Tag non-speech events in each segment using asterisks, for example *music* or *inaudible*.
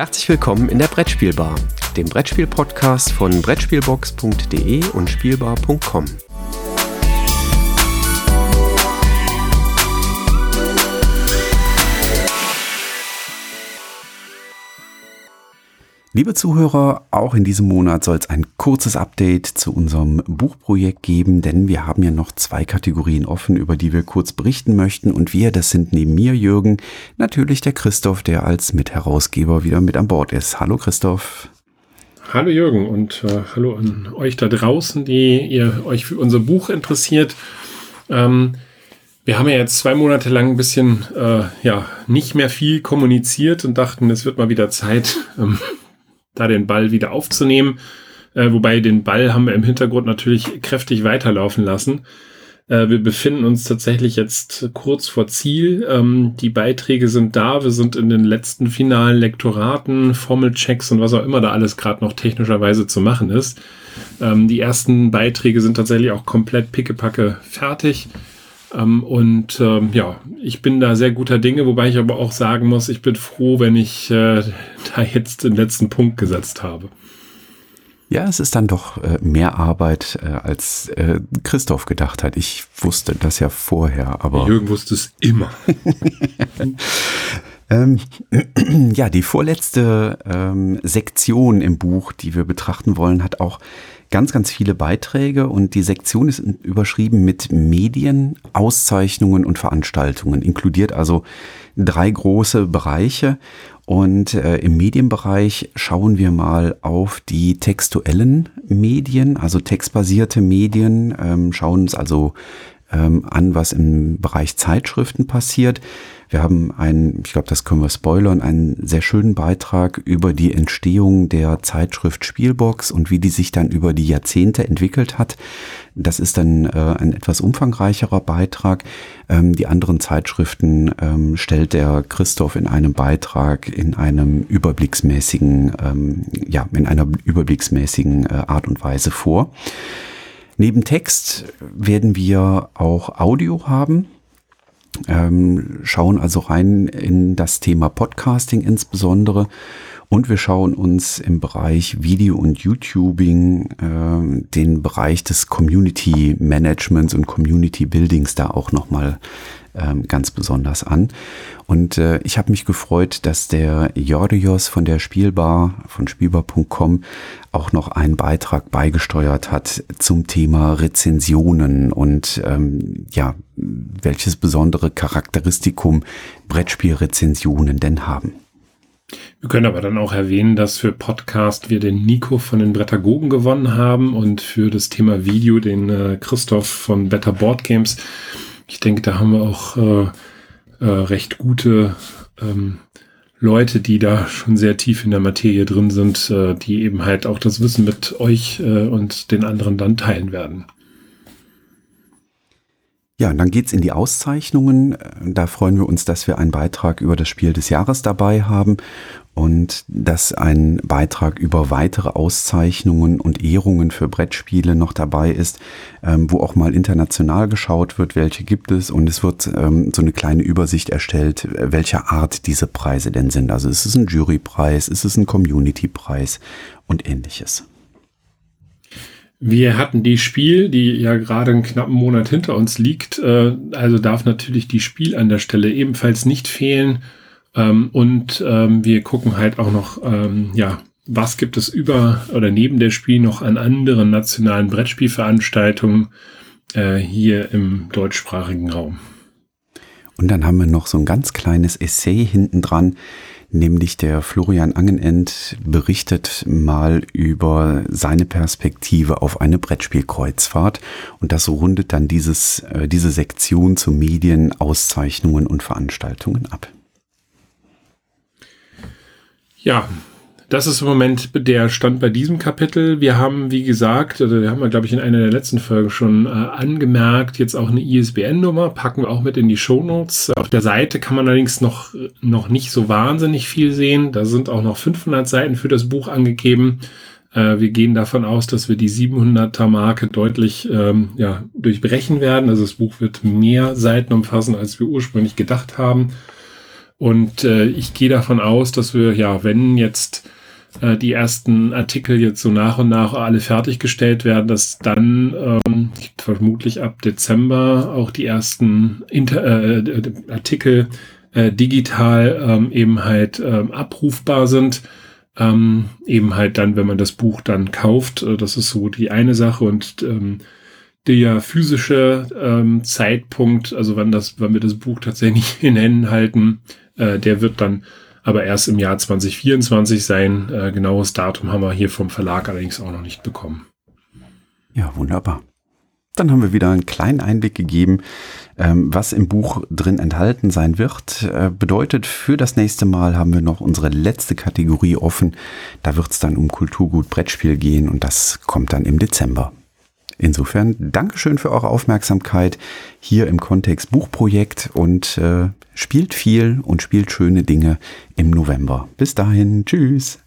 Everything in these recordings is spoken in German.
Herzlich willkommen in der Brettspielbar, dem Brettspiel-Podcast von Brettspielbox.de und Spielbar.com. Liebe Zuhörer, auch in diesem Monat soll es ein kurzes Update zu unserem Buchprojekt geben, denn wir haben ja noch zwei Kategorien offen, über die wir kurz berichten möchten. Und wir, das sind neben mir Jürgen, natürlich der Christoph, der als Mitherausgeber wieder mit an Bord ist. Hallo Christoph. Hallo Jürgen und äh, hallo an euch da draußen, die ihr euch für unser Buch interessiert. Ähm, wir haben ja jetzt zwei Monate lang ein bisschen äh, ja nicht mehr viel kommuniziert und dachten, es wird mal wieder Zeit, *laughs* ähm, da den Ball wieder aufzunehmen. Äh, wobei den Ball haben wir im Hintergrund natürlich kräftig weiterlaufen lassen. Äh, wir befinden uns tatsächlich jetzt kurz vor Ziel. Ähm, die Beiträge sind da. Wir sind in den letzten finalen Lektoraten, Formelchecks und was auch immer da alles gerade noch technischerweise zu machen ist. Ähm, die ersten Beiträge sind tatsächlich auch komplett pickepacke fertig. Ähm, und ähm, ja, ich bin da sehr guter Dinge, wobei ich aber auch sagen muss, ich bin froh, wenn ich äh, *laughs* da jetzt den letzten Punkt gesetzt habe. Ja, es ist dann doch äh, mehr Arbeit, äh, als äh, Christoph gedacht hat. Ich wusste das ja vorher, aber. Jürgen wusste es immer. *laughs* *laughs* ähm, *clears throat* ja, die vorletzte ähm, Sektion im Buch, die wir betrachten wollen, hat auch ganz, ganz viele Beiträge und die Sektion ist überschrieben mit Medien, Auszeichnungen und Veranstaltungen, inkludiert also drei große Bereiche. Und äh, im Medienbereich schauen wir mal auf die textuellen Medien, also textbasierte Medien, ähm, schauen uns also ähm, an, was im Bereich Zeitschriften passiert. Wir haben einen, ich glaube, das können wir spoilern, einen sehr schönen Beitrag über die Entstehung der Zeitschrift Spielbox und wie die sich dann über die Jahrzehnte entwickelt hat. Das ist dann äh, ein etwas umfangreicherer Beitrag. Ähm, die anderen Zeitschriften ähm, stellt der Christoph in einem Beitrag in einem überblicksmäßigen, ähm, ja, in einer überblicksmäßigen äh, Art und Weise vor. Neben Text werden wir auch Audio haben. Ähm, schauen also rein in das Thema Podcasting insbesondere. Und wir schauen uns im Bereich Video und YouTubing äh, den Bereich des Community Managements und Community Buildings da auch nochmal ähm, ganz besonders an. Und äh, ich habe mich gefreut, dass der Jordios von der Spielbar, von spielbar.com, auch noch einen Beitrag beigesteuert hat zum Thema Rezensionen und ähm, ja, welches besondere Charakteristikum Brettspielrezensionen denn haben. Wir können aber dann auch erwähnen, dass für Podcast wir den Nico von den Brettagogen gewonnen haben und für das Thema Video den äh, Christoph von Better Board Games ich denke, da haben wir auch äh, äh, recht gute ähm, Leute, die da schon sehr tief in der Materie drin sind, äh, die eben halt auch das Wissen mit euch äh, und den anderen dann teilen werden. Ja, und dann geht's in die Auszeichnungen. Da freuen wir uns, dass wir einen Beitrag über das Spiel des Jahres dabei haben und dass ein Beitrag über weitere Auszeichnungen und Ehrungen für Brettspiele noch dabei ist, ähm, wo auch mal international geschaut wird, welche gibt es und es wird ähm, so eine kleine Übersicht erstellt, welcher Art diese Preise denn sind. Also ist es ein Jurypreis, ist es ein Communitypreis und ähnliches. Wir hatten die Spiel, die ja gerade einen knappen Monat hinter uns liegt, äh, also darf natürlich die Spiel an der Stelle ebenfalls nicht fehlen. Ähm, und ähm, wir gucken halt auch noch, ähm, ja, was gibt es über oder neben der Spiel noch an anderen nationalen Brettspielveranstaltungen äh, hier im deutschsprachigen Raum. Und dann haben wir noch so ein ganz kleines Essay hinten dran, nämlich der Florian Angenend berichtet mal über seine Perspektive auf eine Brettspielkreuzfahrt und das rundet dann dieses, äh, diese Sektion zu Medien, Auszeichnungen und Veranstaltungen ab. Ja, das ist im Moment der Stand bei diesem Kapitel. Wir haben, wie gesagt, oder wir haben glaube ich, in einer der letzten Folgen schon äh, angemerkt, jetzt auch eine ISBN-Nummer, packen wir auch mit in die Show Notes. Auf der Seite kann man allerdings noch, noch nicht so wahnsinnig viel sehen. Da sind auch noch 500 Seiten für das Buch angegeben. Äh, wir gehen davon aus, dass wir die 700er Marke deutlich ähm, ja, durchbrechen werden. Also das Buch wird mehr Seiten umfassen, als wir ursprünglich gedacht haben. Und äh, ich gehe davon aus, dass wir, ja, wenn jetzt äh, die ersten Artikel jetzt so nach und nach alle fertiggestellt werden, dass dann ähm, vermutlich ab Dezember auch die ersten Inter äh, Artikel äh, digital ähm, eben halt ähm, abrufbar sind. Ähm, eben halt dann, wenn man das Buch dann kauft. Äh, das ist so die eine Sache und ähm, der physische ähm, Zeitpunkt, also wann das, wann wir das Buch tatsächlich *laughs* in Händen halten, äh, der wird dann aber erst im Jahr 2024 sein. Äh, genaues Datum haben wir hier vom Verlag allerdings auch noch nicht bekommen. Ja, wunderbar. Dann haben wir wieder einen kleinen Einblick gegeben, ähm, was im Buch drin enthalten sein wird. Äh, bedeutet, für das nächste Mal haben wir noch unsere letzte Kategorie offen. Da wird es dann um Kulturgut Brettspiel gehen und das kommt dann im Dezember. Insofern Dankeschön für eure Aufmerksamkeit hier im Kontext Buchprojekt und äh, spielt viel und spielt schöne Dinge im November. Bis dahin, tschüss.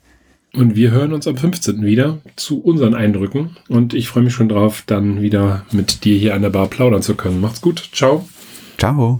Und wir hören uns am 15. wieder zu unseren Eindrücken. Und ich freue mich schon drauf, dann wieder mit dir hier an der Bar plaudern zu können. Macht's gut. Ciao. Ciao.